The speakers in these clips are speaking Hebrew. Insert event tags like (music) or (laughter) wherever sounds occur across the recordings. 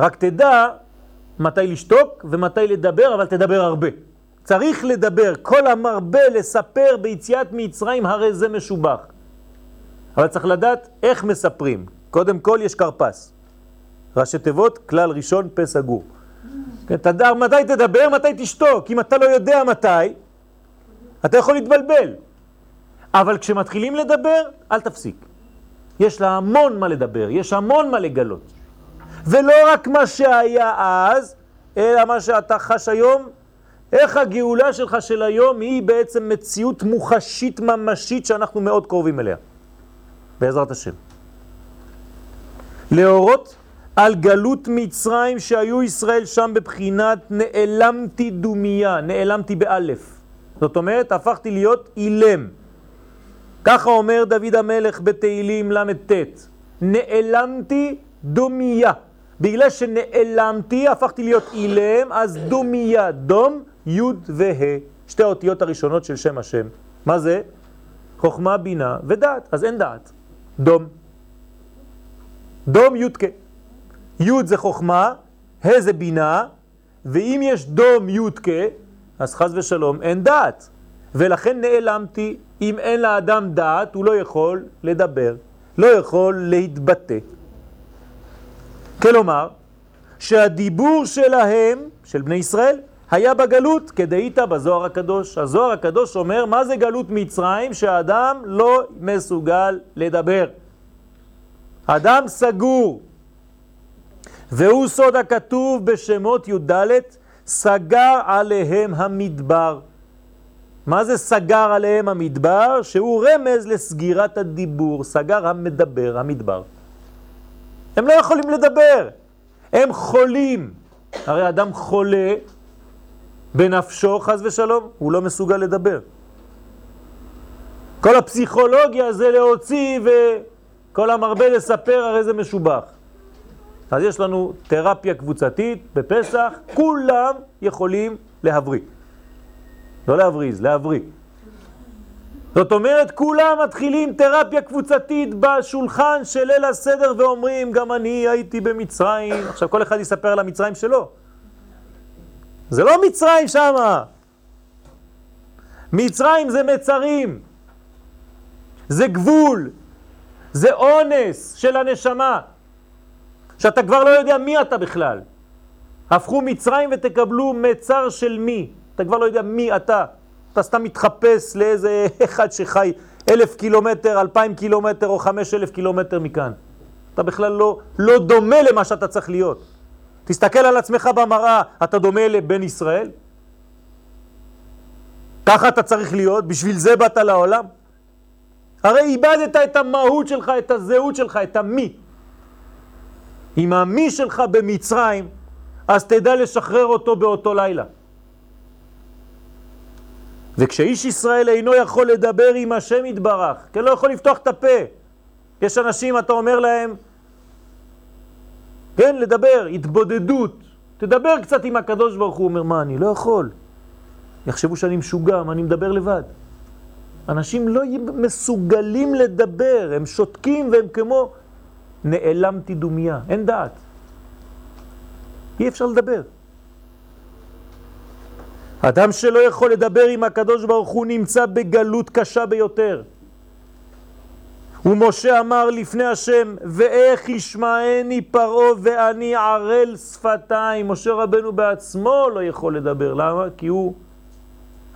רק תדע מתי לשתוק ומתי לדבר, אבל תדבר הרבה. צריך לדבר, כל המרבה לספר ביציאת מצרים הרי זה משובח. אבל צריך לדעת איך מספרים. קודם כל יש קרפס. ראשי תיבות, כלל ראשון, פה סגור. כן, תדע מתי תדבר, מתי תשתוק. אם אתה לא יודע מתי, אתה יכול להתבלבל. אבל כשמתחילים לדבר, אל תפסיק. יש לה המון מה לדבר, יש המון מה לגלות. ולא רק מה שהיה אז, אלא מה שאתה חש היום, איך הגאולה שלך של היום היא בעצם מציאות מוחשית ממשית שאנחנו מאוד קרובים אליה, בעזרת השם. להורות על גלות מצרים שהיו ישראל שם בבחינת נעלמתי דומיה, נעלמתי באלף. זאת אומרת, הפכתי להיות אילם. ככה אומר דוד המלך בתהילים ל"ט, נעלמתי דומיה. בגלל שנעלמתי, הפכתי להיות אילם, אז דומיה, דום, י' וה', שתי האותיות הראשונות של שם השם. מה זה? חוכמה, בינה ודעת, אז אין דעת. דום. דום י' כ'. י' זה חוכמה, ה' זה בינה, ואם יש דום י' כ', אז חז ושלום אין דעת. ולכן נעלמתי, אם אין לאדם דעת, הוא לא יכול לדבר, לא יכול להתבטא. כלומר, שהדיבור שלהם, של בני ישראל, היה בגלות, כדאית בזוהר הקדוש. הזוהר הקדוש אומר, מה זה גלות מצרים? שהאדם לא מסוגל לדבר. אדם סגור. והוא סוד הכתוב בשמות י"ד, סגר עליהם המדבר. מה זה סגר עליהם המדבר? שהוא רמז לסגירת הדיבור, סגר המדבר, המדבר. הם לא יכולים לדבר, הם חולים. הרי אדם חולה בנפשו, חז ושלום, הוא לא מסוגל לדבר. כל הפסיכולוגיה זה להוציא וכל המרבה לספר הרי זה משובח. אז יש לנו תרפיה קבוצתית בפסח, כולם יכולים להבריא. לא להבריז, להבריא. זאת אומרת, כולם מתחילים תרפיה קבוצתית בשולחן של ליל הסדר ואומרים, גם אני הייתי במצרים. עכשיו כל אחד יספר על המצרים שלו. זה לא מצרים שמה. מצרים זה מצרים. זה גבול. זה אונס של הנשמה. שאתה כבר לא יודע מי אתה בכלל. הפכו מצרים ותקבלו מצר של מי. אתה כבר לא יודע מי אתה. אתה סתם מתחפש לאיזה אחד שחי אלף קילומטר, אלפיים קילומטר או חמש אלף קילומטר מכאן. אתה בכלל לא, לא דומה למה שאתה צריך להיות. תסתכל על עצמך במראה, אתה דומה לבן ישראל? ככה אתה צריך להיות, בשביל זה באת לעולם? הרי איבדת את המהות שלך, את הזהות שלך, את המי. אם המי שלך במצרים, אז תדע לשחרר אותו באותו לילה. וכשאיש ישראל אינו יכול לדבר עם השם יתברך, כי לא יכול לפתוח את הפה. יש אנשים, אתה אומר להם, כן, לדבר, התבודדות. תדבר קצת עם הקדוש ברוך הוא. אומר, מה, אני לא יכול. יחשבו שאני משוגע, מה אני מדבר לבד. אנשים לא מסוגלים לדבר, הם שותקים והם כמו נעלמתי דומיה, אין דעת. אי אפשר לדבר. אדם שלא יכול לדבר עם הקדוש ברוך הוא נמצא בגלות קשה ביותר. ומשה אמר לפני השם, ואיך ישמעני פרעה ואני ערל שפתיים. משה רבנו בעצמו לא יכול לדבר. למה? כי הוא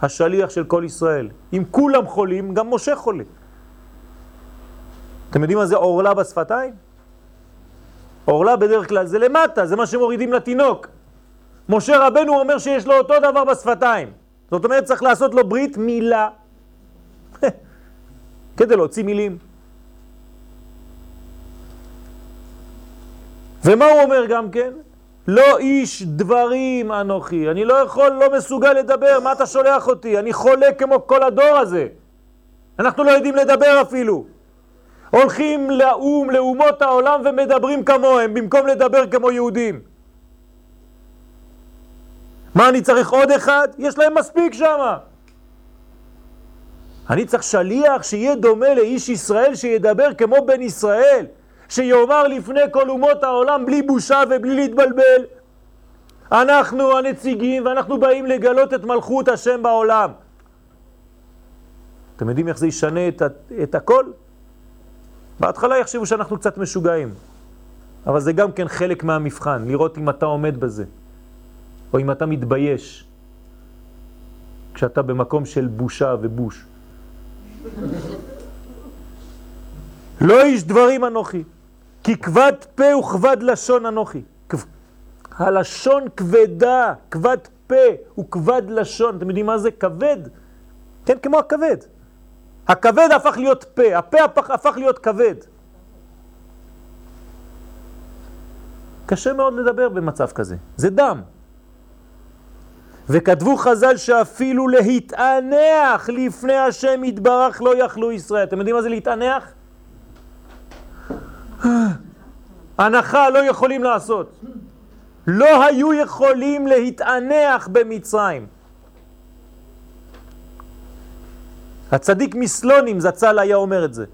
השליח של כל ישראל. אם כולם חולים, גם משה חולה. אתם יודעים מה זה עורלה בשפתיים? עורלה בדרך כלל זה למטה, זה מה שמורידים לתינוק. משה רבנו אומר שיש לו אותו דבר בשפתיים. זאת אומרת, צריך לעשות לו ברית מילה. (laughs) כדי להוציא מילים. ומה הוא אומר גם כן? לא איש דברים אנוכי, אני לא יכול, לא מסוגל לדבר, מה אתה שולח אותי? אני חולה כמו כל הדור הזה. אנחנו לא יודעים לדבר אפילו. הולכים לאום, לאומות העולם ומדברים כמוהם, במקום לדבר כמו יהודים. מה אני צריך עוד אחד? יש להם מספיק שם. אני צריך שליח שיהיה דומה לאיש ישראל שידבר כמו בן ישראל, שיאמר לפני כל אומות העולם בלי בושה ובלי להתבלבל, אנחנו הנציגים ואנחנו באים לגלות את מלכות השם בעולם. אתם יודעים איך זה ישנה את, את הכל? בהתחלה יחשבו שאנחנו קצת משוגעים, אבל זה גם כן חלק מהמבחן, לראות אם אתה עומד בזה, או אם אתה מתבייש, כשאתה במקום של בושה ובוש. לא איש דברים אנוכי, כי כבד פה וכבד לשון אנוכי. הלשון כבדה, כבד פה וכבד לשון. אתם יודעים מה זה? כבד. כן, כמו הכבד. הכבד הפך להיות פה, הפה הפך, הפך להיות כבד. קשה מאוד לדבר במצב כזה, זה דם. וכתבו חז"ל שאפילו להתענח לפני השם יתברך לא יכלו ישראל. אתם יודעים מה זה להתענח? הנחה לא יכולים לעשות. לא היו יכולים להתענח במצרים. הצדיק מסלונים זצ"ל היה אומר את זה.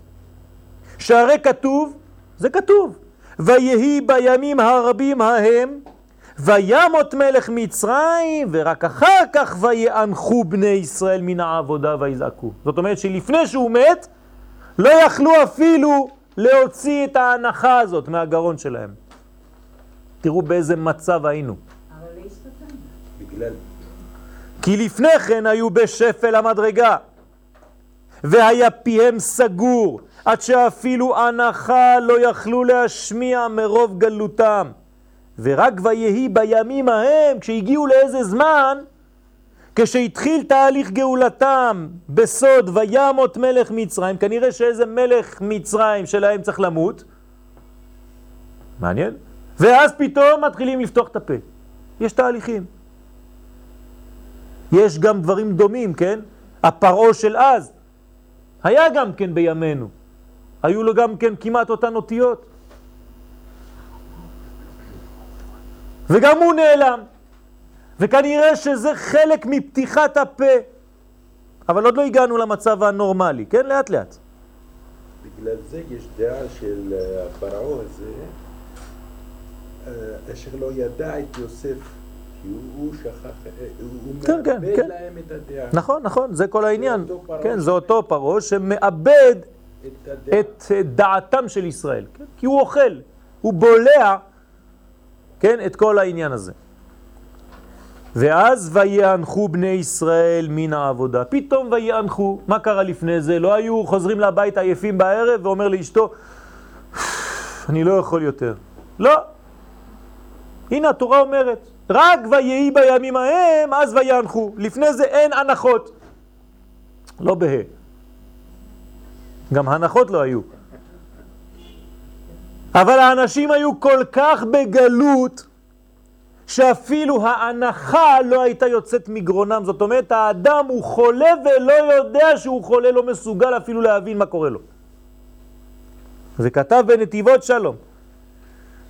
שהרי כתוב, זה כתוב, ויהי בימים הרבים ההם, וימות מלך מצרים, ורק אחר כך ויאנחו בני ישראל מן העבודה ויזעקו. זאת אומרת שלפני שהוא מת, לא יכלו אפילו להוציא את ההנחה הזאת מהגרון שלהם. תראו באיזה מצב היינו. בגלל... כי לפני כן היו בשפל המדרגה. והיה פיהם סגור, עד שאפילו הנחה לא יכלו להשמיע מרוב גלותם. ורק ויהי בימים ההם, כשהגיעו לאיזה זמן, כשהתחיל תהליך גאולתם בסוד וימות מלך מצרים, כנראה שאיזה מלך מצרים שלהם צריך למות, מעניין, ואז פתאום מתחילים לפתוח את הפה. יש תהליכים. יש גם דברים דומים, כן? הפרעה של אז, היה גם כן בימינו. היו לו גם כן כמעט אותן אותיות. וגם הוא נעלם. וכנראה שזה חלק מפתיחת הפה. אבל עוד לא הגענו למצב הנורמלי, כן? לאט לאט. בגלל זה יש דעה של אה, הפרעה הזה, אה, אשר לא ידע את יוסף הוא שכח, הוא כן, כן, מאבד כן. להם את הדעה. נכון, נכון, זה כל העניין. זה כן, זה אותו פרעה שמאבד את, את דעתם של ישראל, כן? כי הוא אוכל, הוא בולע, כן, את כל העניין הזה. ואז ויאנחו בני ישראל מן העבודה. פתאום ויאנחו, מה קרה לפני זה? לא היו חוזרים לבית עייפים בערב ואומר לאשתו, אני לא יכול יותר. לא. הנה התורה אומרת, רק ויהי בימים ההם, אז ויאנחו. לפני זה אין הנחות. לא בה. גם הנחות לא היו. אבל האנשים היו כל כך בגלות, שאפילו ההנחה לא הייתה יוצאת מגרונם. זאת אומרת, האדם הוא חולה ולא יודע שהוא חולה, לא מסוגל אפילו להבין מה קורה לו. זה כתב בנתיבות שלום.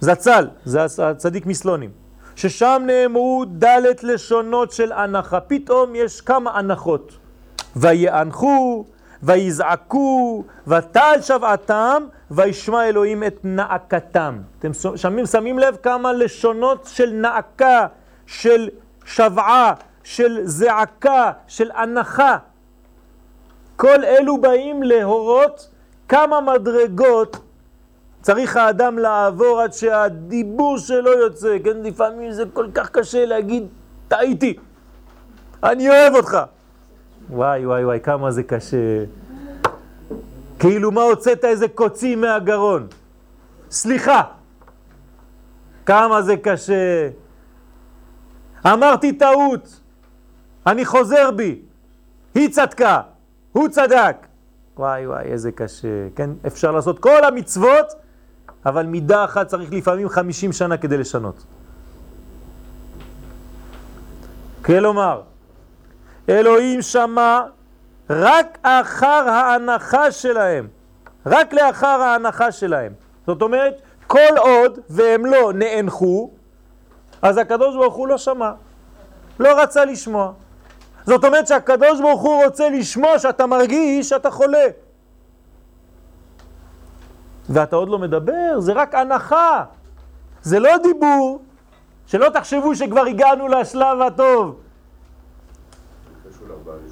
זצ"ל, זה הצדיק מסלונים. ששם נאמרו דלת לשונות של הנחה. פתאום יש כמה הנחות. ויאנחו, ויזעקו, ותעל שבעתם, וישמע אלוהים את נעקתם. אתם שמים, שמים לב כמה לשונות של נעקה, של שבעה, של זעקה, של הנחה. כל אלו באים להורות כמה מדרגות צריך האדם לעבור עד שהדיבור שלו יוצא, כן? לפעמים זה כל כך קשה להגיד, טעיתי, אני אוהב אותך. וואי, וואי, וואי, כמה זה קשה. כאילו מה הוצאת איזה קוצי מהגרון? סליחה. כמה זה קשה. אמרתי טעות, אני חוזר בי. היא צדקה, הוא צדק. וואי וואי, איזה קשה. כן, אפשר לעשות כל המצוות, אבל מידה אחת צריך לפעמים 50 שנה כדי לשנות. כלומר, אלוהים שמע רק אחר ההנחה שלהם, רק לאחר ההנחה שלהם. זאת אומרת, כל עוד והם לא נאנחו, אז הקדוש ברוך הוא לא שמע, לא רצה לשמוע. זאת אומרת שהקדוש ברוך הוא רוצה לשמוע שאתה מרגיש שאתה חולה. ואתה עוד לא מדבר, זה רק הנחה. זה לא דיבור, שלא תחשבו שכבר הגענו לשלב הטוב.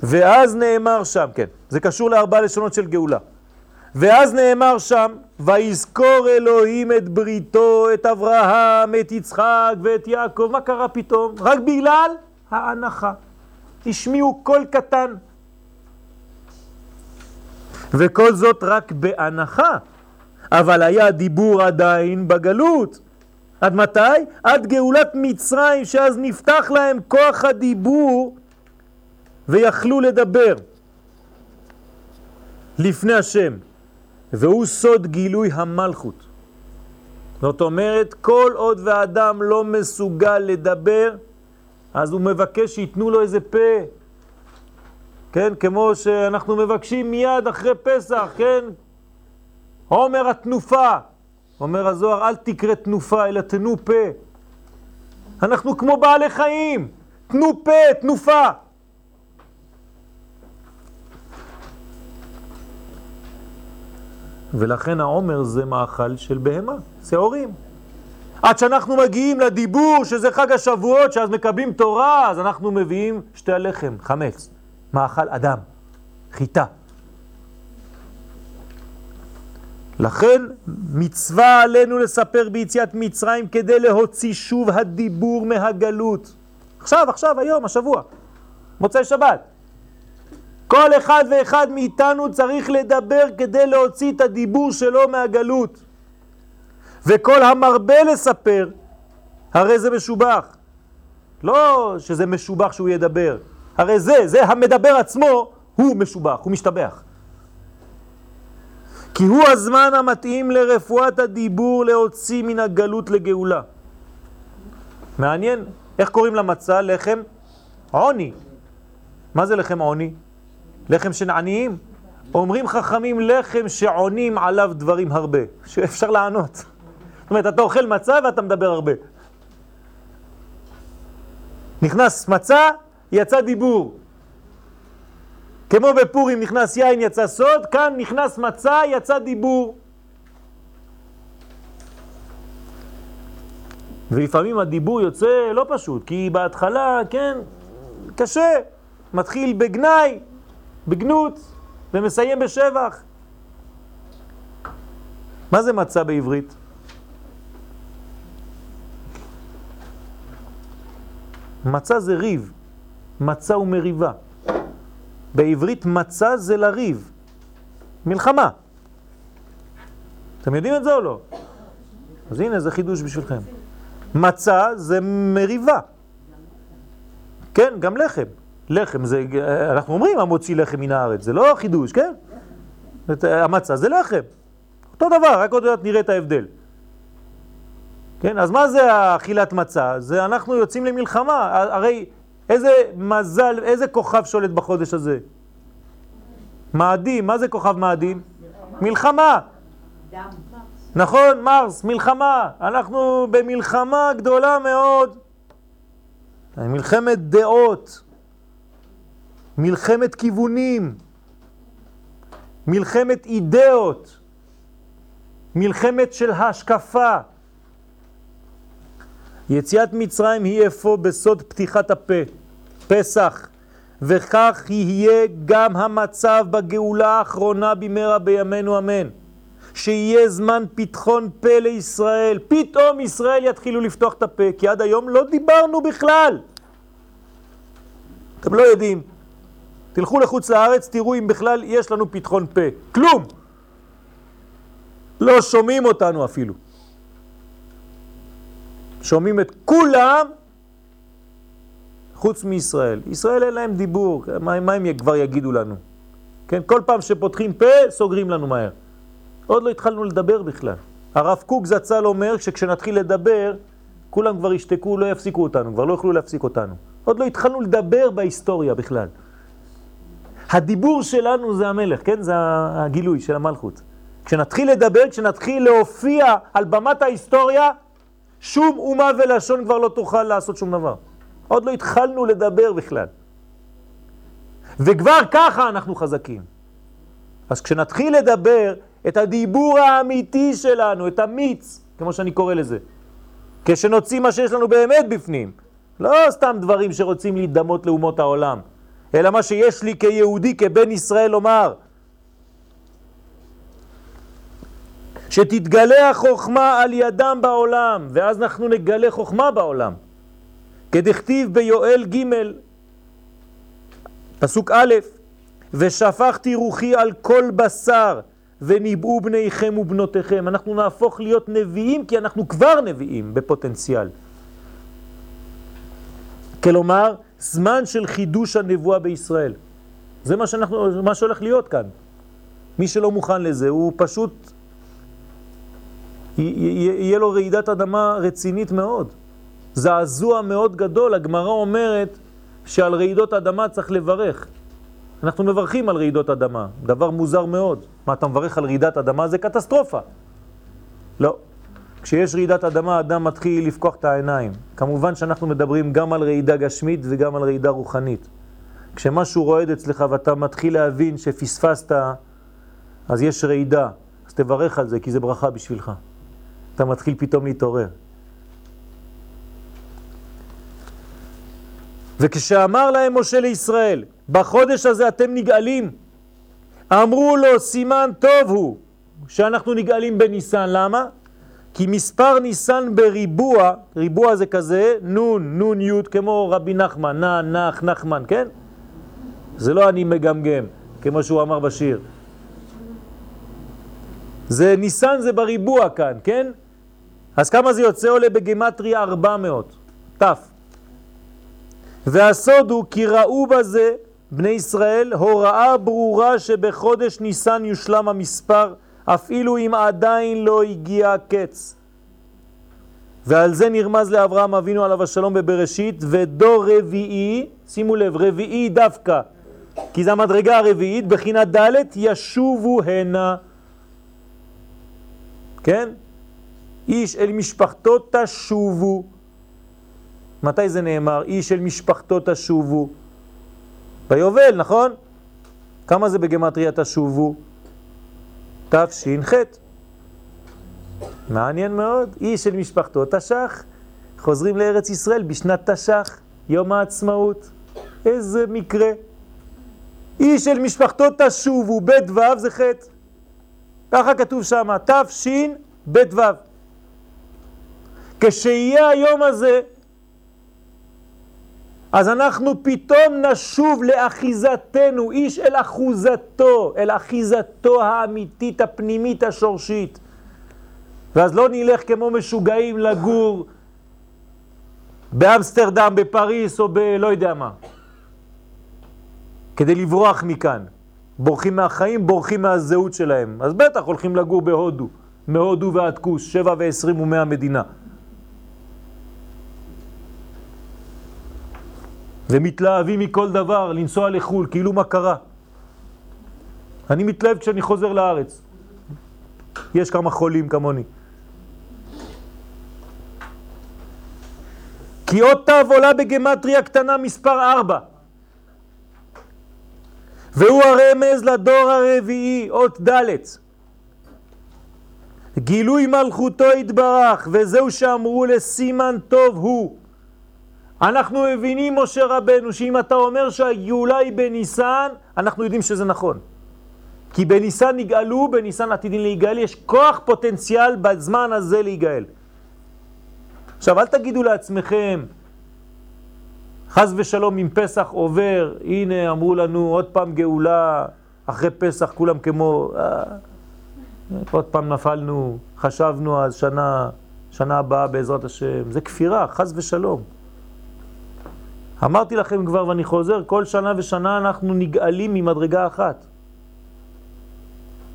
ואז נאמר שם, כן, זה קשור לארבע לשונות של גאולה. ואז נאמר שם, ויזכור אלוהים את בריתו, את אברהם, את יצחק ואת יעקב. מה קרה פתאום? רק בגלל ההנחה. השמיעו קול קטן. וכל זאת רק בהנחה. אבל היה דיבור עדיין בגלות. עד מתי? עד גאולת מצרים, שאז נפתח להם כוח הדיבור ויכלו לדבר לפני השם. והוא סוד גילוי המלכות. זאת אומרת, כל עוד והאדם לא מסוגל לדבר, אז הוא מבקש שיתנו לו איזה פה. כן, כמו שאנחנו מבקשים מיד אחרי פסח, כן? עומר התנופה. אומר הזוהר, אל תקרא תנופה, אלא תנו פה. אנחנו כמו בעלי חיים, תנו פה, תנופה. ולכן העומר זה מאכל של בהמה, שעורים. עד שאנחנו מגיעים לדיבור שזה חג השבועות, שאז מקבלים תורה, אז אנחנו מביאים שתי הלחם, חמץ, מאכל אדם, חיטה. לכן מצווה עלינו לספר ביציאת מצרים כדי להוציא שוב הדיבור מהגלות. עכשיו, עכשיו, היום, השבוע, מוצאי שבת. כל אחד ואחד מאיתנו צריך לדבר כדי להוציא את הדיבור שלו מהגלות. וכל המרבה לספר, הרי זה משובח. לא שזה משובח שהוא ידבר, הרי זה, זה המדבר עצמו, הוא משובח, הוא משתבח. כי הוא הזמן המתאים לרפואת הדיבור להוציא מן הגלות לגאולה. מעניין, איך קוראים למצה? לחם עוני. מה זה לחם עוני? לחם של עניים? אומרים חכמים לחם שעונים עליו דברים הרבה, שאפשר לענות. זאת אומרת, אתה אוכל מצה ואתה מדבר הרבה. נכנס מצה, יצא דיבור. כמו בפורים נכנס יין, יצא סוד, כאן נכנס מצה, יצא דיבור. ולפעמים הדיבור יוצא לא פשוט, כי בהתחלה, כן, קשה. מתחיל בגנאי, בגנות, ומסיים בשבח. מה זה מצה בעברית? מצה זה ריב, מצה ומריבה. בעברית מצה זה לריב, מלחמה. אתם יודעים את זה או לא? אז הנה, זה חידוש בשבילכם. מצה זה מריבה. כן, גם לחם. לחם זה, אנחנו אומרים המוציא לחם מן הארץ, זה לא חידוש, כן? המצה זה לחם. אותו דבר, רק עוד מעט נראה את ההבדל. כן, אז מה זה אכילת מצה? זה אנחנו יוצאים למלחמה, הרי איזה מזל, איזה כוכב שולט בחודש הזה? מאדים, מה זה כוכב מאדים? מלחמה. נכון, מרס, מלחמה. אנחנו במלחמה גדולה מאוד. מלחמת דעות. מלחמת כיוונים, מלחמת אידאות, מלחמת של השקפה. יציאת מצרים היא אפוא בסוד פתיחת הפה, פסח, וכך יהיה גם המצב בגאולה האחרונה במהרה בימינו אמן. שיהיה זמן פתחון פה לישראל, פתאום ישראל יתחילו לפתוח את הפה, כי עד היום לא דיברנו בכלל. אתם לא יודעים, תלכו לחוץ לארץ, תראו אם בכלל יש לנו פתחון פה. כלום! לא שומעים אותנו אפילו. שומעים את כולם חוץ מישראל. ישראל אין להם דיבור, מה, מה הם כבר יגידו לנו? כן, כל פעם שפותחים פה, סוגרים לנו מהר. עוד לא התחלנו לדבר בכלל. הרב קוק זצ"ל אומר שכשנתחיל לדבר, כולם כבר ישתקו, לא יפסיקו אותנו, כבר לא יוכלו להפסיק אותנו. עוד לא התחלנו לדבר בהיסטוריה בכלל. הדיבור שלנו זה המלך, כן? זה הגילוי של המלכות. כשנתחיל לדבר, כשנתחיל להופיע על במת ההיסטוריה, שום אומה ולשון כבר לא תוכל לעשות שום דבר. עוד לא התחלנו לדבר בכלל. וכבר ככה אנחנו חזקים. אז כשנתחיל לדבר, את הדיבור האמיתי שלנו, את המיץ, כמו שאני קורא לזה. כשנוציא מה שיש לנו באמת בפנים. לא סתם דברים שרוצים להידמות לאומות העולם, אלא מה שיש לי כיהודי, כבן ישראל לומר. שתתגלה החוכמה על ידם בעולם, ואז אנחנו נגלה חוכמה בעולם. כדכתיב ביואל ג' פסוק א', ושפכתי רוחי על כל בשר, וניבאו בניכם ובנותיכם. אנחנו נהפוך להיות נביאים, כי אנחנו כבר נביאים בפוטנציאל. כלומר, זמן של חידוש הנבואה בישראל. זה מה, שאנחנו, מה שהולך להיות כאן. מי שלא מוכן לזה, הוא פשוט, יהיה לו רעידת אדמה רצינית מאוד. זעזוע מאוד גדול. הגמרא אומרת שעל רעידות אדמה צריך לברך. אנחנו מברכים על רעידות אדמה, דבר מוזר מאוד. מה, אתה מברך על רעידת אדמה? זה קטסטרופה. לא. כשיש רעידת אדמה, אדם מתחיל לפקוח את העיניים. כמובן שאנחנו מדברים גם על רעידה גשמית וגם על רעידה רוחנית. כשמשהו רועד אצלך ואתה מתחיל להבין שפספסת, אז יש רעידה. אז תברך על זה, כי זה ברכה בשבילך. אתה מתחיל פתאום להתעורר. וכשאמר להם משה לישראל, בחודש הזה אתם נגאלים, אמרו לו, סימן טוב הוא שאנחנו נגאלים בניסן. למה? כי מספר ניסן בריבוע, ריבוע זה כזה, נון, נון י' כמו רבי נחמן, נע, נח, נחמן, כן? זה לא אני מגמגם, כמו שהוא אמר בשיר. זה ניסן זה בריבוע כאן, כן? אז כמה זה יוצא עולה בגמטריה 400, תף. והסוד הוא כי ראו בזה בני ישראל הוראה ברורה שבחודש ניסן יושלם המספר אפילו אם עדיין לא הגיע הקץ. ועל זה נרמז לאברהם אבינו עליו השלום בבראשית, ודור רביעי, שימו לב, רביעי דווקא, כי זו המדרגה הרביעית, בחינת ד' ישובו הנה. כן? איש אל משפחתו תשובו. מתי זה נאמר? איש אל משפחתו תשובו. ביובל, נכון? כמה זה בגמטריה תשובו? תש"ח. מעניין מאוד, איש של משפחתו תש"ח, חוזרים לארץ ישראל בשנת תש"ח, יום העצמאות. איזה מקרה. איש של משפחתו תשובו, בית ו' זה חטא. ככה כתוב שם, תש"ן בית ו'. כשיהיה היום הזה, אז אנחנו פתאום נשוב לאחיזתנו, איש אל אחוזתו, אל אחיזתו האמיתית, הפנימית, השורשית. ואז לא נלך כמו משוגעים לגור באמסטרדם, בפריס או בלא יודע מה, כדי לברוח מכאן. בורחים מהחיים, בורחים מהזהות שלהם. אז בטח הולכים לגור בהודו, מהודו ועד כוס, שבע ועשרים ומאה מדינה. ומתלהבים מכל דבר, לנסוע לחו"ל, כאילו מה קרה. אני מתלהב כשאני חוזר לארץ. יש כמה חולים כמוני. כי עוד תו עולה בגמטריה קטנה מספר 4. והוא הרמז לדור הרביעי, אות ד'. גילוי מלכותו התברך, וזהו שאמרו לסימן טוב הוא. אנחנו מבינים, משה רבנו, שאם אתה אומר שהגאולה היא בניסן, אנחנו יודעים שזה נכון. כי בניסן נגאלו, בניסן עתידין להיגאל, יש כוח פוטנציאל בזמן הזה להיגאל. עכשיו, אל תגידו לעצמכם, חז ושלום אם פסח עובר, הנה אמרו לנו עוד פעם גאולה, אחרי פסח כולם כמו, אה, עוד פעם נפלנו, חשבנו אז שנה, שנה הבאה בעזרת השם, זה כפירה, חז ושלום. אמרתי לכם כבר ואני חוזר, כל שנה ושנה אנחנו נגאלים ממדרגה אחת.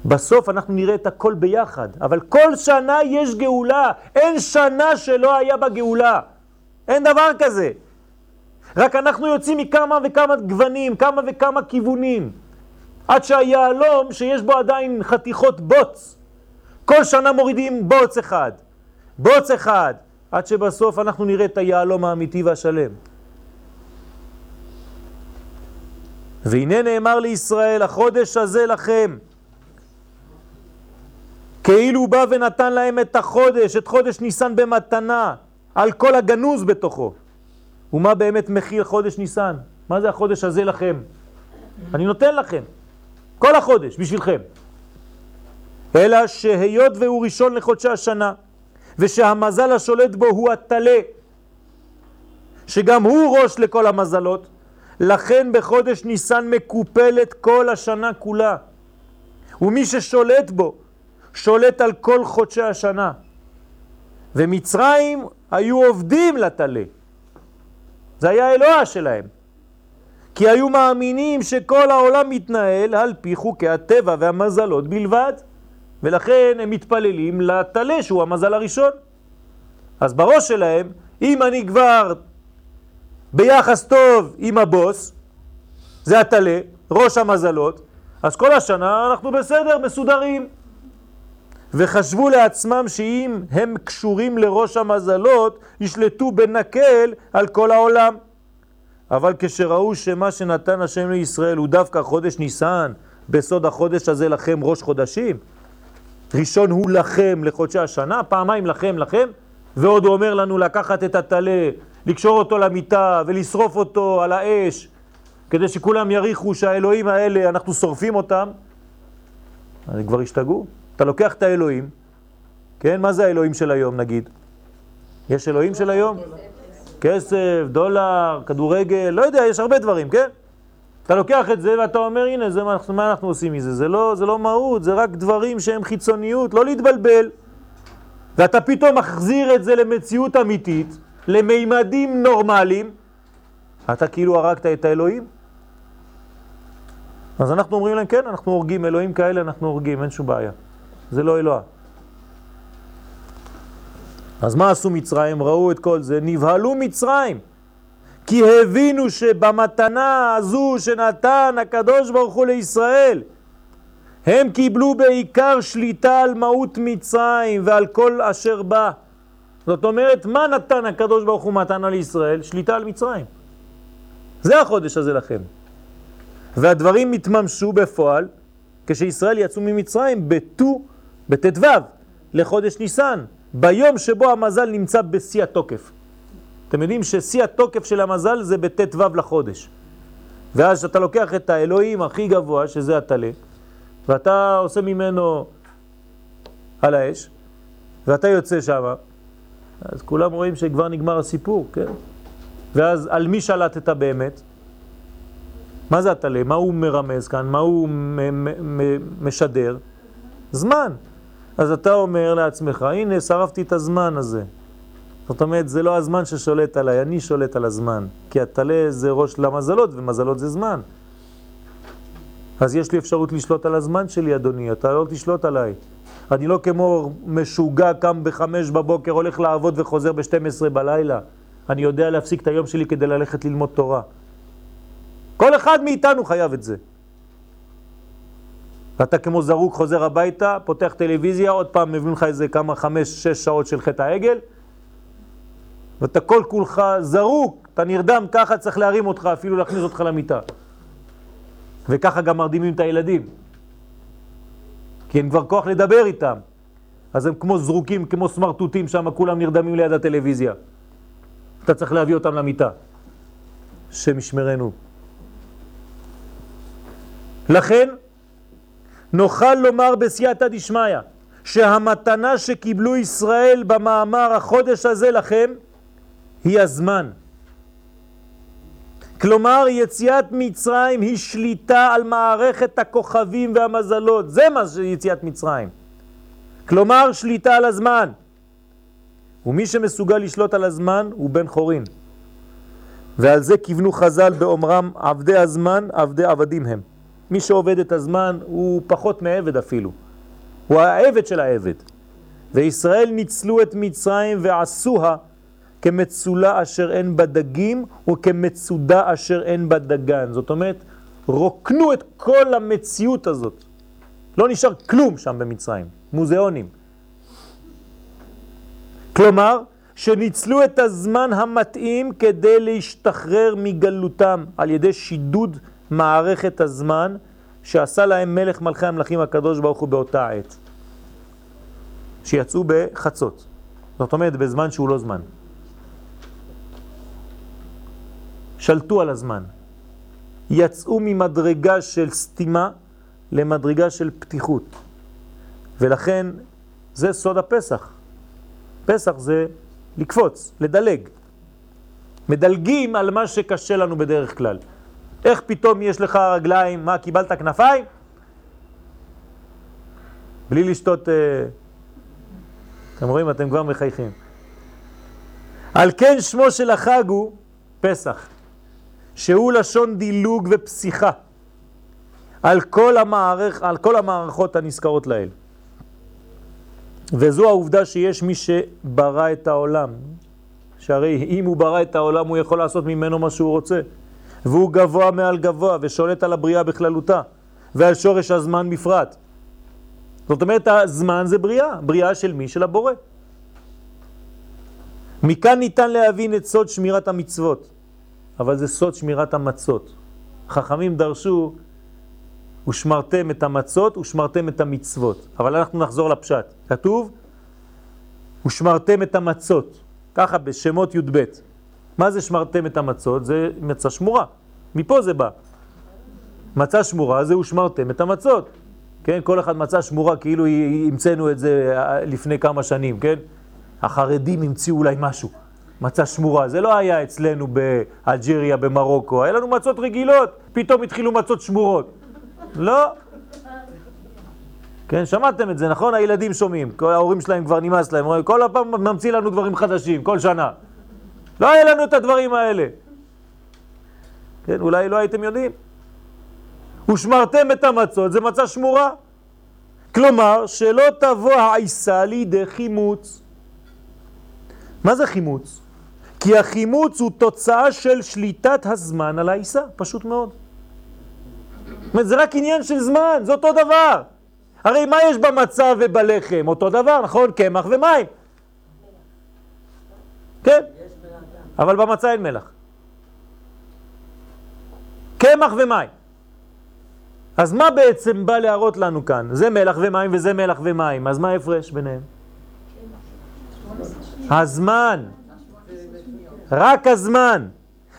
בסוף אנחנו נראה את הכל ביחד, אבל כל שנה יש גאולה, אין שנה שלא היה בה גאולה, אין דבר כזה. רק אנחנו יוצאים מכמה וכמה גוונים, כמה וכמה כיוונים, עד שהיהלום שיש בו עדיין חתיכות בוץ, כל שנה מורידים בוץ אחד, בוץ אחד, עד שבסוף אנחנו נראה את היהלום האמיתי והשלם. והנה נאמר לישראל, החודש הזה לכם. כאילו הוא בא ונתן להם את החודש, את חודש ניסן במתנה, על כל הגנוז בתוכו. ומה באמת מכיל חודש ניסן? מה זה החודש הזה לכם? אני נותן לכם. כל החודש, בשבילכם. אלא שהיות והוא ראשון לחודשי השנה, ושהמזל השולט בו הוא הטלה, שגם הוא ראש לכל המזלות, לכן בחודש ניסן מקופלת כל השנה כולה. ומי ששולט בו, שולט על כל חודשי השנה. ומצרים היו עובדים לטלה. זה היה אלוה שלהם. כי היו מאמינים שכל העולם מתנהל על פי חוקי הטבע והמזלות בלבד, ולכן הם מתפללים לטלה שהוא המזל הראשון. אז בראש שלהם, אם אני כבר ביחס טוב עם הבוס, זה הטלה, ראש המזלות, אז כל השנה אנחנו בסדר, מסודרים. וחשבו לעצמם שאם הם קשורים לראש המזלות, ישלטו בנקל על כל העולם. אבל כשראו שמה שנתן השם לישראל הוא דווקא חודש ניסן, בסוד החודש הזה לכם ראש חודשים, ראשון הוא לכם לחודשי השנה, פעמיים לכם לכם, ועוד הוא אומר לנו לקחת את הטלה, לקשור אותו למיטה ולשרוף אותו על האש, כדי שכולם יריחו שהאלוהים האלה, אנחנו שורפים אותם, אז כבר השתגעו. אתה לוקח את האלוהים, כן? מה זה האלוהים של היום נגיד? יש אלוהים של היום? כסף, דולר, כדורגל, לא יודע, יש הרבה דברים, כן? אתה לוקח את זה ואתה אומר, הנה, זה מה, מה אנחנו עושים מזה? זה לא, זה לא מהות, זה רק דברים שהם חיצוניות, לא להתבלבל. ואתה פתאום מחזיר את זה למציאות אמיתית, למימדים נורמליים, אתה כאילו הרגת את האלוהים? אז אנחנו אומרים להם, כן, אנחנו הורגים, אלוהים כאלה אנחנו הורגים, אין שום בעיה. זה לא אלוה. אז מה עשו מצרים? ראו את כל זה, נבהלו מצרים, כי הבינו שבמתנה הזו שנתן הקדוש ברוך הוא לישראל, הם קיבלו בעיקר שליטה על מהות מצרים ועל כל אשר בא. זאת אומרת, מה נתן הקדוש ברוך הוא מתנה לישראל? שליטה על מצרים. זה החודש הזה לכם. והדברים התממשו בפועל כשישראל יצאו ממצרים בט"ו, בט"ו, לחודש ניסן, ביום שבו המזל נמצא בשיא התוקף. אתם יודעים ששיא התוקף של המזל זה בט"ו לחודש. ואז אתה לוקח את האלוהים הכי גבוה, שזה הטלה, ואתה עושה ממנו על האש, ואתה יוצא שם, אז כולם רואים שכבר נגמר הסיפור, כן? ואז על מי שלטת באמת? מה זה הטלה? מה הוא מרמז כאן? מה הוא משדר? זמן. אז אתה אומר לעצמך, הנה, שרפתי את הזמן הזה. זאת אומרת, זה לא הזמן ששולט עליי, אני שולט על הזמן. כי הטלה זה ראש למזלות, ומזלות זה זמן. אז יש לי אפשרות לשלוט על הזמן שלי, אדוני, אתה לא תשלוט עליי. אני לא כמו משוגע, קם בחמש בבוקר, הולך לעבוד וחוזר ב-12 בלילה. אני יודע להפסיק את היום שלי כדי ללכת ללמוד תורה. כל אחד מאיתנו חייב את זה. ואתה כמו זרוק חוזר הביתה, פותח טלוויזיה, עוד פעם מבין לך איזה כמה, חמש, שש שעות של חטא העגל, ואתה כל כולך זרוק, אתה נרדם ככה, צריך להרים אותך, אפילו להכניס אותך למיטה. וככה גם מרדימים את הילדים. כי אין כבר כוח לדבר איתם. אז הם כמו זרוקים, כמו סמרטוטים שם, כולם נרדמים ליד הטלוויזיה. אתה צריך להביא אותם למיטה. השם ישמרנו. לכן, נוכל לומר בסייעתא דשמיא, שהמתנה שקיבלו ישראל במאמר החודש הזה לכם, היא הזמן. כלומר, יציאת מצרים היא שליטה על מערכת הכוכבים והמזלות. זה מה שיציאת מצרים. כלומר, שליטה על הזמן. ומי שמסוגל לשלוט על הזמן הוא בן חורין. ועל זה כיוונו חז"ל באומרם עבדי הזמן, עבדי עבדים הם. מי שעובד את הזמן הוא פחות מעבד אפילו. הוא העבד של העבד. וישראל ניצלו את מצרים ועשוה כמצולה אשר אין בה דגים וכמצודה אשר אין בה דגן. זאת אומרת, רוקנו את כל המציאות הזאת. לא נשאר כלום שם במצרים, מוזיאונים. כלומר, שניצלו את הזמן המתאים כדי להשתחרר מגלותם על ידי שידוד מערכת הזמן שעשה להם מלך מלכי המלכים הקדוש ברוך הוא באותה עת. שיצאו בחצות. זאת אומרת, בזמן שהוא לא זמן. שלטו על הזמן. יצאו ממדרגה של סתימה למדרגה של פתיחות. ולכן זה סוד הפסח. פסח זה לקפוץ, לדלג. מדלגים על מה שקשה לנו בדרך כלל. איך פתאום יש לך רגליים, מה, קיבלת כנפיים? בלי לשתות... אה, אתם רואים, אתם כבר מחייכים. על כן שמו של החג הוא פסח, שהוא לשון דילוג ופסיכה על כל, המערכ, על כל המערכות הנזכרות לאל. וזו העובדה שיש מי שברא את העולם, שהרי אם הוא ברא את העולם הוא יכול לעשות ממנו מה שהוא רוצה. והוא גבוה מעל גבוה ושולט על הבריאה בכללותה ועל שורש הזמן בפרט. זאת אומרת, הזמן זה בריאה, בריאה של מי? של הבורא. מכאן ניתן להבין את סוד שמירת המצוות, אבל זה סוד שמירת המצות. חכמים דרשו, ושמרתם את המצות ושמרתם את המצוות. אבל אנחנו נחזור לפשט. כתוב, ושמרתם את המצות. ככה בשמות י"ב. מה זה שמרתם את המצות? זה מצה שמורה. מפה זה בא. מצה שמורה זה ושמרתם את המצות. כן, כל אחד מצא שמורה כאילו המצאנו את זה אה, לפני כמה שנים, כן? החרדים המציאו אולי משהו, מצה שמורה. זה לא היה אצלנו באלג'יריה, במרוקו, היה לנו מצות רגילות, פתאום התחילו מצות שמורות. לא. כן, שמעתם את זה, נכון? הילדים שומעים, כל ההורים שלהם כבר נמאס להם, כל הפעם ממציא לנו דברים חדשים, כל שנה. לא היה לנו את הדברים האלה. כן, אולי לא הייתם יודעים. ושמרתם את המצות, זה מצה שמורה. כלומר, שלא תבוא העיסה לידי חימוץ. מה זה חימוץ? כי החימוץ הוא תוצאה של שליטת הזמן על העיסה, פשוט מאוד. זה רק עניין של זמן, זה אותו דבר. הרי מה יש במצה ובלחם? אותו דבר, נכון? קמח ומים. כן, אבל במצה אין מלח. קמח ומים. אז מה בעצם בא להראות לנו כאן? זה מלח ומים וזה מלח ומים, אז מה ההפרש ביניהם? הזמן, רק הזמן.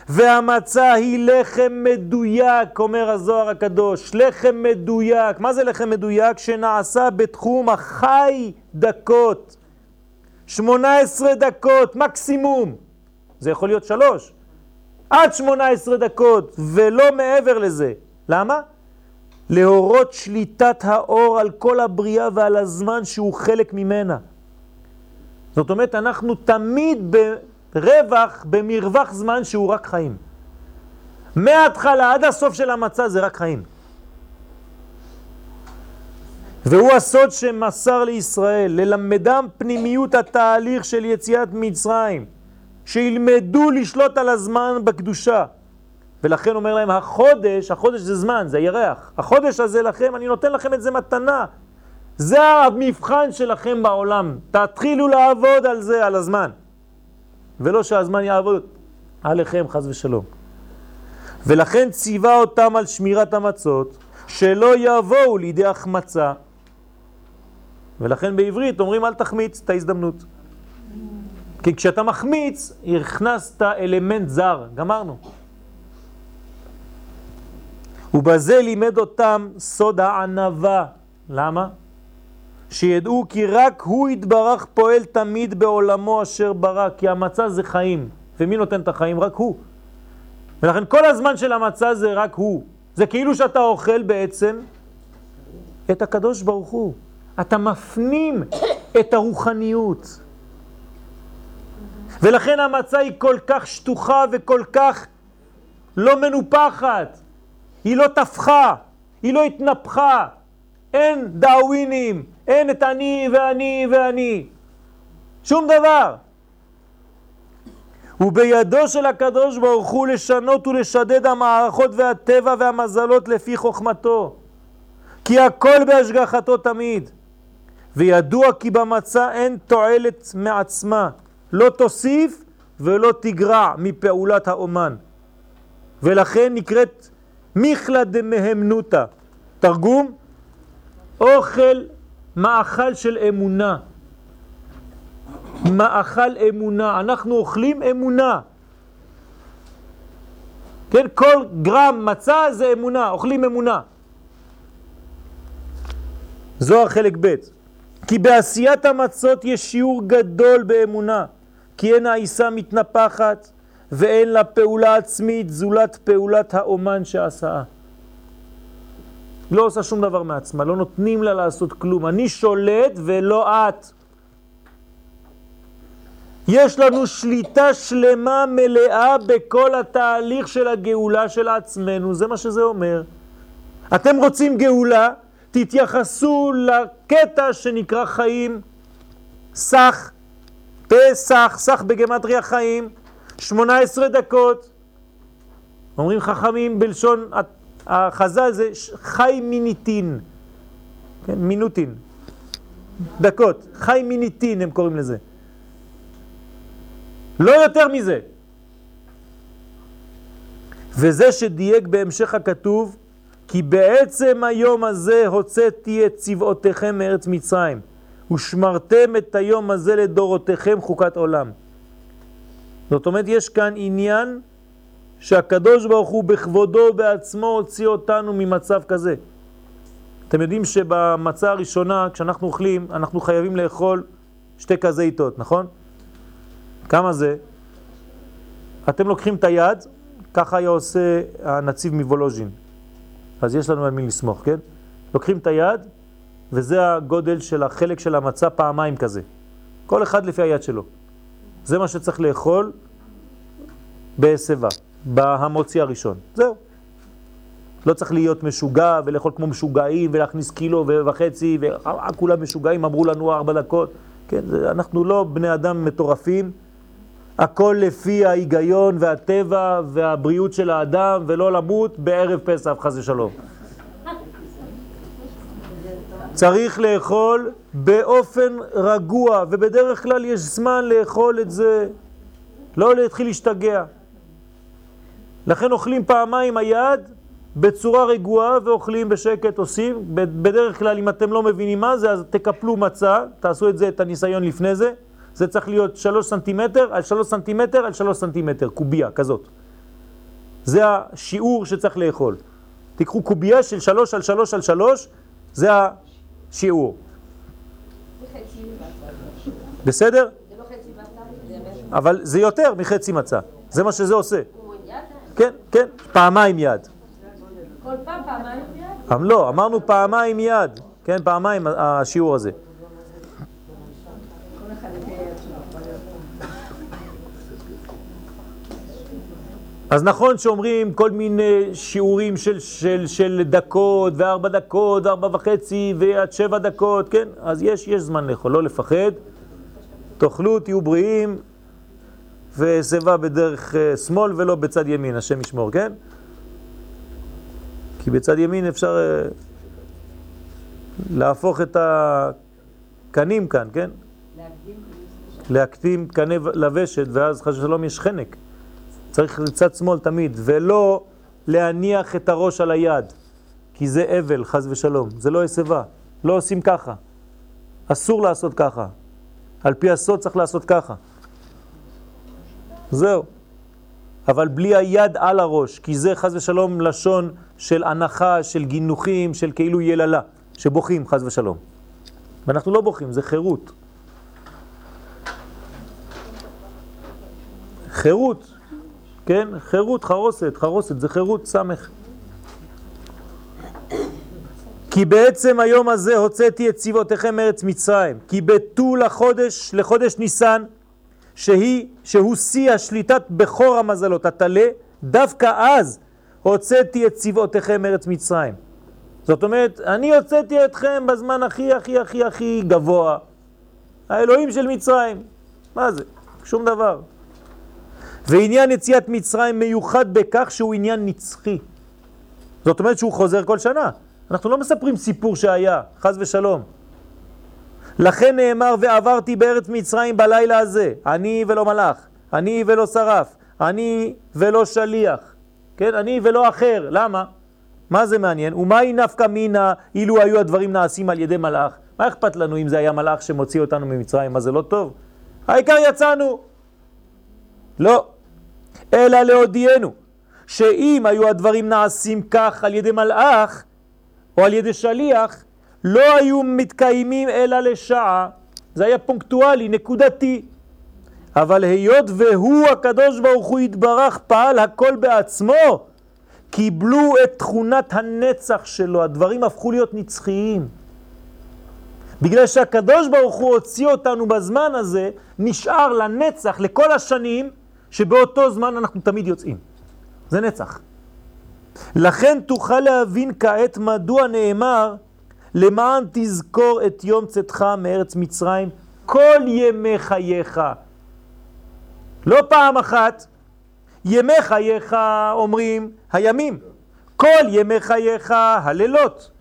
והמצה היא לחם מדויק, אומר הזוהר הקדוש, לחם מדויק. מה זה לחם מדויק? שנעשה בתחום החי דקות. 18 דקות מקסימום. זה יכול להיות שלוש. עד 18 דקות, ולא מעבר לזה. למה? להורות שליטת האור על כל הבריאה ועל הזמן שהוא חלק ממנה. זאת אומרת, אנחנו תמיד ברווח, במרווח זמן שהוא רק חיים. מההתחלה עד הסוף של המצע זה רק חיים. והוא הסוד שמסר לישראל, ללמדם פנימיות התהליך של יציאת מצרים, שילמדו לשלוט על הזמן בקדושה. ולכן אומר להם, החודש, החודש זה זמן, זה ירח. החודש הזה לכם, אני נותן לכם את זה מתנה. זה המבחן שלכם בעולם. תתחילו לעבוד על זה, על הזמן. ולא שהזמן יעבוד עליכם, חז ושלום. ולכן ציווה אותם על שמירת המצות, שלא יבואו לידי החמצה. ולכן בעברית אומרים אל תחמיץ את ההזדמנות. כי כשאתה מחמיץ, הכנסת אלמנט זר, גמרנו. ובזה לימד אותם סוד הענבה. למה? שידעו כי רק הוא יתברך פועל תמיד בעולמו אשר ברא, כי המצה זה חיים. ומי נותן את החיים? רק הוא. ולכן כל הזמן של המצה זה רק הוא. זה כאילו שאתה אוכל בעצם את הקדוש ברוך הוא. אתה מפנים את הרוחניות. ולכן המצה היא כל כך שטוחה וכל כך לא מנופחת. היא לא תפחה, היא לא התנפחה. אין דאווינים, אין את אני ואני ואני. שום דבר. ובידו של הקדוש ברוך הוא לשנות ולשדד המערכות והטבע והמזלות לפי חוכמתו. כי הכל בהשגחתו תמיד. וידוע כי במצה אין תועלת מעצמה, לא תוסיף ולא תגרע מפעולת האומן. ולכן נקראת מיכלה דמהמנותה. תרגום, אוכל מאכל של אמונה. מאכל אמונה, אנחנו אוכלים אמונה. כן, כל גרם מצה זה אמונה, אוכלים אמונה. זוהר חלק ב' כי בעשיית המצות יש שיעור גדול באמונה, כי אין העיסה מתנפחת ואין לה פעולה עצמית זולת פעולת האומן שעשה. לא עושה שום דבר מעצמה, לא נותנים לה לעשות כלום. אני שולט ולא את. יש לנו שליטה שלמה מלאה בכל התהליך של הגאולה של עצמנו, זה מה שזה אומר. אתם רוצים גאולה, תתייחסו לקטע שנקרא חיים, סך, פסח, סך בגמטריה חיים, 18 דקות. אומרים חכמים בלשון החז"ל זה חי מיניטין, כן, מינוטין, דקות, חי מיניטין הם קוראים לזה. לא יותר מזה. וזה שדייק בהמשך הכתוב, כי בעצם היום הזה הוצאתי את צבאותיכם מארץ מצרים, ושמרתם את היום הזה לדורותיכם חוקת עולם. זאת אומרת, יש כאן עניין שהקדוש ברוך הוא בכבודו בעצמו הוציא אותנו ממצב כזה. אתם יודעים שבמצה הראשונה, כשאנחנו אוכלים, אנחנו חייבים לאכול שתי כזה איתות, נכון? כמה זה? אתם לוקחים את היד, ככה היה עושה הנציב מוולוז'ין. אז יש לנו על מי לסמוך, כן? לוקחים את היד, וזה הגודל של החלק של המצה פעמיים כזה. כל אחד לפי היד שלו. זה מה שצריך לאכול בהסבה, בהמוציא הראשון. זהו. לא צריך להיות משוגע ולאכול כמו משוגעים ולהכניס קילו וחצי וכולם משוגעים, אמרו לנו ארבע דקות. כן, אנחנו לא בני אדם מטורפים, הכל לפי ההיגיון והטבע והבריאות של האדם ולא למות בערב פסח, חס ושלום. צריך לאכול באופן רגוע, ובדרך כלל יש זמן לאכול את זה, לא להתחיל להשתגע. לכן אוכלים פעמיים היד בצורה רגועה ואוכלים בשקט, עושים. בדרך כלל, אם אתם לא מבינים מה זה, אז תקפלו מצה, תעשו את זה, את הניסיון לפני זה. זה צריך להיות שלוש סנטימטר על שלוש סנטימטר על שלוש סנטימטר, קובייה כזאת. זה השיעור שצריך לאכול. תיקחו קובייה של שלוש על שלוש על שלוש, זה השיעור. בסדר? אבל זה יותר מחצי מצה, זה מה שזה עושה. כן, כן, פעמיים יד. כל פעם פעמיים יד? לא, אמרנו פעמיים יד, כן, פעמיים השיעור הזה. אז נכון שאומרים כל מיני שיעורים של, של, של דקות וארבע דקות וארבע וחצי ועד שבע דקות, כן? אז יש, יש זמן לאכול, לא לפחד. תאכלו, תהיו בריאים, ושיבה בדרך אה, שמאל ולא בצד ימין, השם ישמור, כן? כי בצד ימין אפשר אה, להפוך את הקנים כאן, כן? להקטים קנה לוושת, ואז חס ושלום יש חנק. צריך לצד שמאל תמיד, ולא להניח את הראש על היד, כי זה אבל, חז ושלום, זה לא הסבה, לא עושים ככה. אסור לעשות ככה. על פי הסוד צריך לעשות ככה. זהו. אבל בלי היד על הראש, כי זה חז ושלום לשון של הנחה, של גינוחים, של כאילו יללה, שבוכים חז ושלום. ואנחנו לא בוכים, זה חירות. חירות, כן? חירות, חרוסת, חרוסת, זה חירות סמך. כי בעצם היום הזה הוצאתי את צבאותיכם מארץ מצרים, כי בטול החודש, לחודש ניסן, שהיא, שהוא שיא השליטת בכור המזלות, הטלה, דווקא אז הוצאתי את צבאותיכם מארץ מצרים. זאת אומרת, אני הוצאתי אתכם בזמן הכי הכי הכי הכי גבוה. האלוהים של מצרים. מה זה? שום דבר. ועניין יציאת מצרים מיוחד בכך שהוא עניין נצחי. זאת אומרת שהוא חוזר כל שנה. אנחנו לא מספרים סיפור שהיה, חז ושלום. לכן נאמר ועברתי בארץ מצרים בלילה הזה, אני ולא מלאך, אני ולא שרף, אני ולא שליח, כן? אני ולא אחר. למה? מה זה מעניין? ומהי נפקא מינה אילו היו הדברים נעשים על ידי מלאך? מה אכפת לנו אם זה היה מלאך שמוציא אותנו ממצרים? מה זה לא טוב? העיקר יצאנו. לא, אלא להודיענו שאם היו הדברים נעשים כך על ידי מלאך או על ידי שליח, לא היו מתקיימים אלא לשעה. זה היה פונקטואלי, נקודתי. אבל היות והוא הקדוש ברוך הוא יתברך פעל הכל בעצמו, קיבלו את תכונת הנצח שלו, הדברים הפכו להיות נצחיים. בגלל שהקדוש ברוך הוא הוציא אותנו בזמן הזה, נשאר לנצח, לכל השנים, שבאותו זמן אנחנו תמיד יוצאים. זה נצח. לכן תוכל להבין כעת מדוע נאמר למען תזכור את יום צאתך מארץ מצרים כל ימי חייך. לא פעם אחת, ימי חייך אומרים הימים, כל ימי חייך הלילות.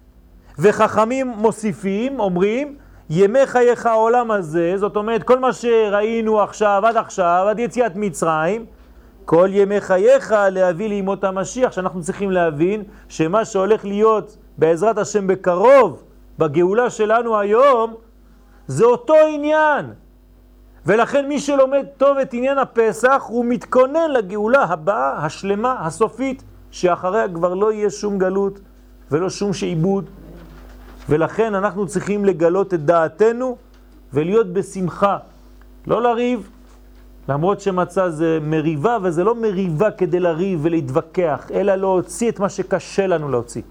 וחכמים מוסיפים, אומרים, ימי חייך העולם הזה, זאת אומרת כל מה שראינו עכשיו, עד עכשיו, עד יציאת מצרים, כל ימי חייך להביא לימות המשיח, שאנחנו צריכים להבין שמה שהולך להיות בעזרת השם בקרוב, בגאולה שלנו היום, זה אותו עניין. ולכן מי שלומד טוב את עניין הפסח, הוא מתכונן לגאולה הבאה, השלמה, הסופית, שאחריה כבר לא יהיה שום גלות ולא שום שעיבוד. ולכן אנחנו צריכים לגלות את דעתנו ולהיות בשמחה. לא לריב, למרות שמצה זה מריבה, וזה לא מריבה כדי לריב ולהתווכח, אלא להוציא את מה שקשה לנו להוציא.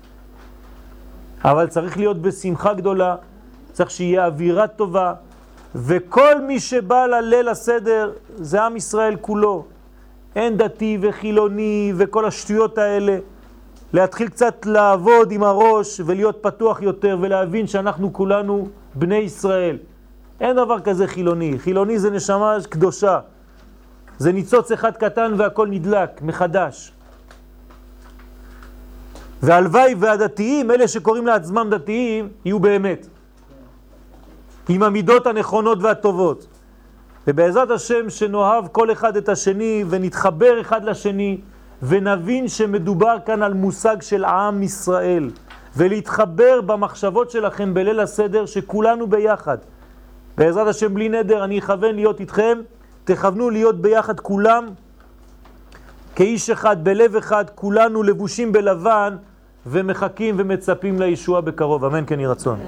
אבל צריך להיות בשמחה גדולה, צריך שיהיה אווירה טובה, וכל מי שבא לליל הסדר זה עם ישראל כולו. אין דתי וחילוני וכל השטויות האלה. להתחיל קצת לעבוד עם הראש ולהיות פתוח יותר ולהבין שאנחנו כולנו בני ישראל. אין דבר כזה חילוני. חילוני זה נשמה קדושה. זה ניצוץ אחד קטן והכל נדלק מחדש. והלוואי והדתיים, אלה שקוראים לעצמם דתיים, יהיו באמת. עם המידות הנכונות והטובות. ובעזרת השם שנאהב כל אחד את השני ונתחבר אחד לשני ונבין שמדובר כאן על מושג של עם ישראל ולהתחבר במחשבות שלכם בליל הסדר שכולנו ביחד. בעזרת השם בלי נדר אני אכוון להיות איתכם, תכוונו להיות ביחד כולם כאיש אחד, בלב אחד, כולנו לבושים בלבן ומחכים ומצפים לישוע בקרוב. אמן כן יהי רצון.